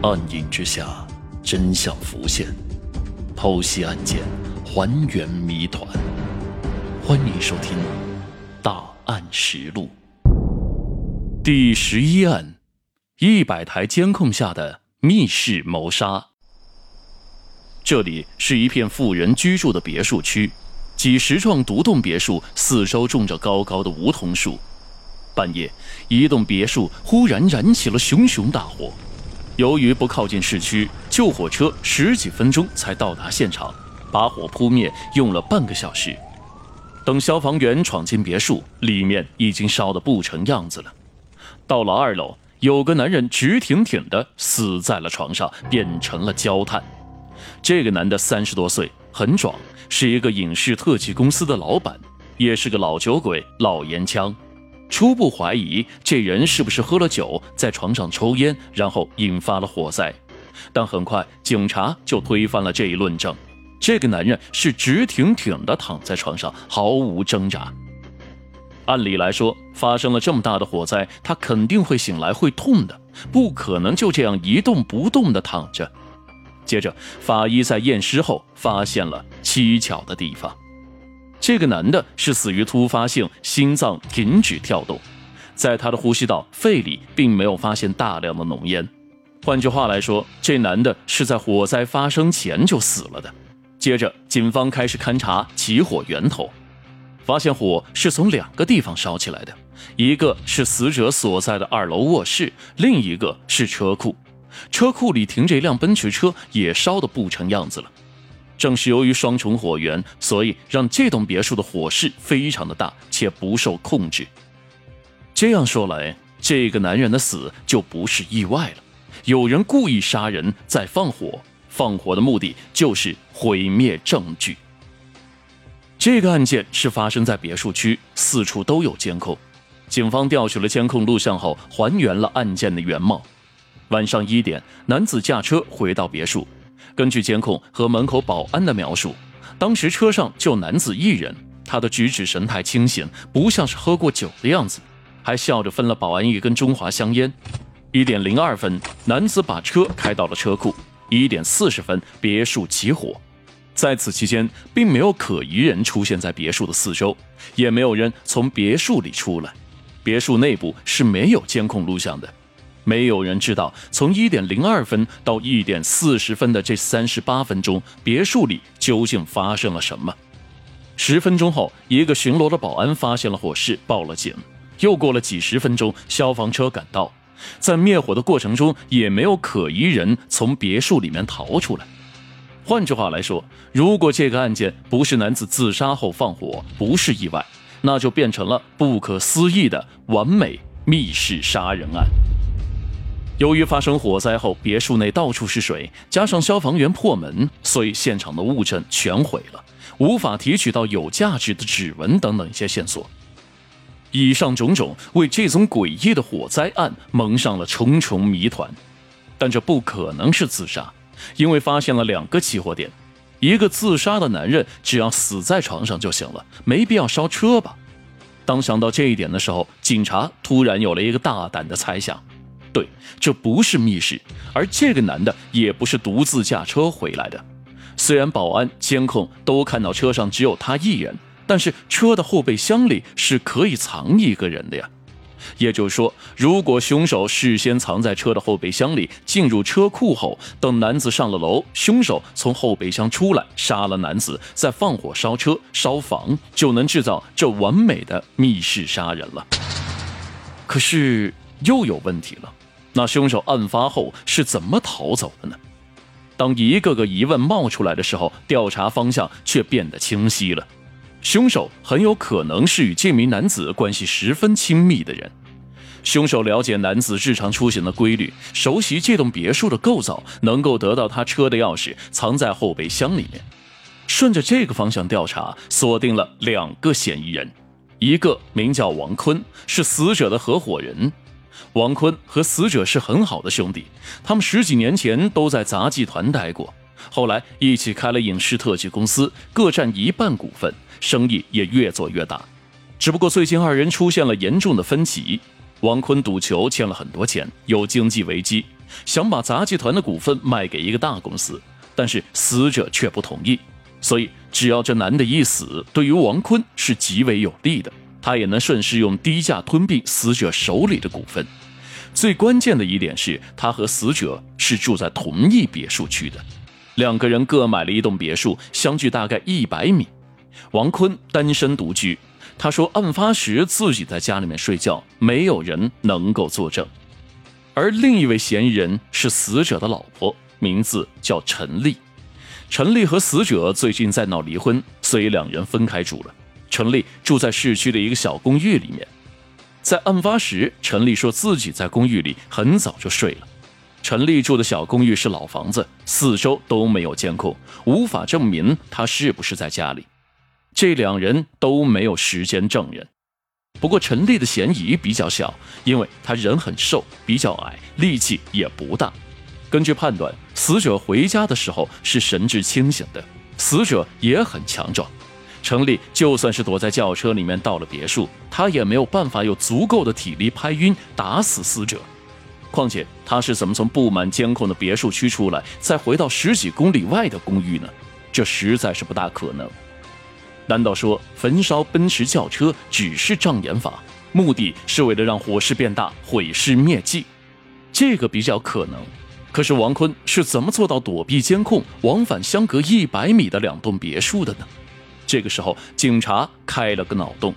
暗影之下，真相浮现，剖析案件，还原谜团。欢迎收听《大案实录》第十一案：一百台监控下的密室谋杀。这里是一片富人居住的别墅区，几十幢独栋别墅四周种着高高的梧桐树。半夜，一栋别墅忽然燃起了熊熊大火。由于不靠近市区，救火车十几分钟才到达现场，把火扑灭用了半个小时。等消防员闯进别墅，里面已经烧得不成样子了。到了二楼，有个男人直挺挺地死在了床上，变成了焦炭。这个男的三十多岁，很壮，是一个影视特技公司的老板，也是个老酒鬼、老烟枪。初步怀疑这人是不是喝了酒，在床上抽烟，然后引发了火灾。但很快警察就推翻了这一论证。这个男人是直挺挺地躺在床上，毫无挣扎。按理来说，发生了这么大的火灾，他肯定会醒来，会痛的，不可能就这样一动不动地躺着。接着，法医在验尸后发现了蹊跷的地方。这个男的是死于突发性心脏停止跳动，在他的呼吸道、肺里并没有发现大量的浓烟。换句话来说，这男的是在火灾发生前就死了的。接着，警方开始勘查起火源头，发现火是从两个地方烧起来的，一个是死者所在的二楼卧室，另一个是车库。车库里停着一辆奔驰车，也烧得不成样子了。正是由于双重火源，所以让这栋别墅的火势非常的大，且不受控制。这样说来，这个男人的死就不是意外了，有人故意杀人再放火，放火的目的就是毁灭证据。这个案件是发生在别墅区，四处都有监控，警方调取了监控录像后，还原了案件的原貌。晚上一点，男子驾车回到别墅。根据监控和门口保安的描述，当时车上就男子一人，他的举止神态清醒，不像是喝过酒的样子，还笑着分了保安一根中华香烟。一点零二分，男子把车开到了车库。一点四十分，别墅起火。在此期间，并没有可疑人出现在别墅的四周，也没有人从别墅里出来。别墅内部是没有监控录像的。没有人知道，从一点零二分到一点四十分的这三十八分钟，别墅里究竟发生了什么？十分钟后，一个巡逻的保安发现了火势，报了警。又过了几十分钟，消防车赶到，在灭火的过程中，也没有可疑人从别墅里面逃出来。换句话来说，如果这个案件不是男子自杀后放火，不是意外，那就变成了不可思议的完美密室杀人案。由于发生火灾后，别墅内到处是水，加上消防员破门，所以现场的物证全毁了，无法提取到有价值的指纹等等一些线索。以上种种为这宗诡异的火灾案蒙上了重重谜团。但这不可能是自杀，因为发现了两个起火点。一个自杀的男人只要死在床上就行了，没必要烧车吧？当想到这一点的时候，警察突然有了一个大胆的猜想。对，这不是密室，而这个男的也不是独自驾车回来的。虽然保安、监控都看到车上只有他一人，但是车的后备箱里是可以藏一个人的呀。也就是说，如果凶手事先藏在车的后备箱里，进入车库后，等男子上了楼，凶手从后备箱出来，杀了男子，再放火烧车、烧房，就能制造这完美的密室杀人了。可是又有问题了。那凶手案发后是怎么逃走的呢？当一个个疑问冒出来的时候，调查方向却变得清晰了。凶手很有可能是与这名男子关系十分亲密的人。凶手了解男子日常出行的规律，熟悉这栋别墅的构造，能够得到他车的钥匙藏在后备箱里面。顺着这个方向调查，锁定了两个嫌疑人，一个名叫王坤，是死者的合伙人。王坤和死者是很好的兄弟，他们十几年前都在杂技团待过，后来一起开了影视特技公司，各占一半股份，生意也越做越大。只不过最近二人出现了严重的分歧，王坤赌球欠了很多钱，有经济危机，想把杂技团的股份卖给一个大公司，但是死者却不同意。所以，只要这男的一死，对于王坤是极为有利的，他也能顺势用低价吞并死者手里的股份。最关键的一点是，他和死者是住在同一别墅区的，两个人各买了一栋别墅，相距大概一百米。王坤单身独居，他说案发时自己在家里面睡觉，没有人能够作证。而另一位嫌疑人是死者的老婆，名字叫陈丽。陈丽和死者最近在闹离婚，所以两人分开住了。陈丽住在市区的一个小公寓里面。在案发时，陈丽说自己在公寓里很早就睡了。陈丽住的小公寓是老房子，四周都没有监控，无法证明她是不是在家里。这两人都没有时间证人。不过陈丽的嫌疑比较小，因为她人很瘦，比较矮，力气也不大。根据判断，死者回家的时候是神志清醒的，死者也很强壮。程丽就算是躲在轿车里面到了别墅，他也没有办法有足够的体力拍晕打死死者。况且他是怎么从布满监控的别墅区出来，再回到十几公里外的公寓呢？这实在是不大可能。难道说焚烧奔驰轿车只是障眼法，目的是为了让火势变大，毁尸灭迹？这个比较可能。可是王坤是怎么做到躲避监控，往返相隔一百米的两栋别墅的呢？这个时候，警察开了个脑洞。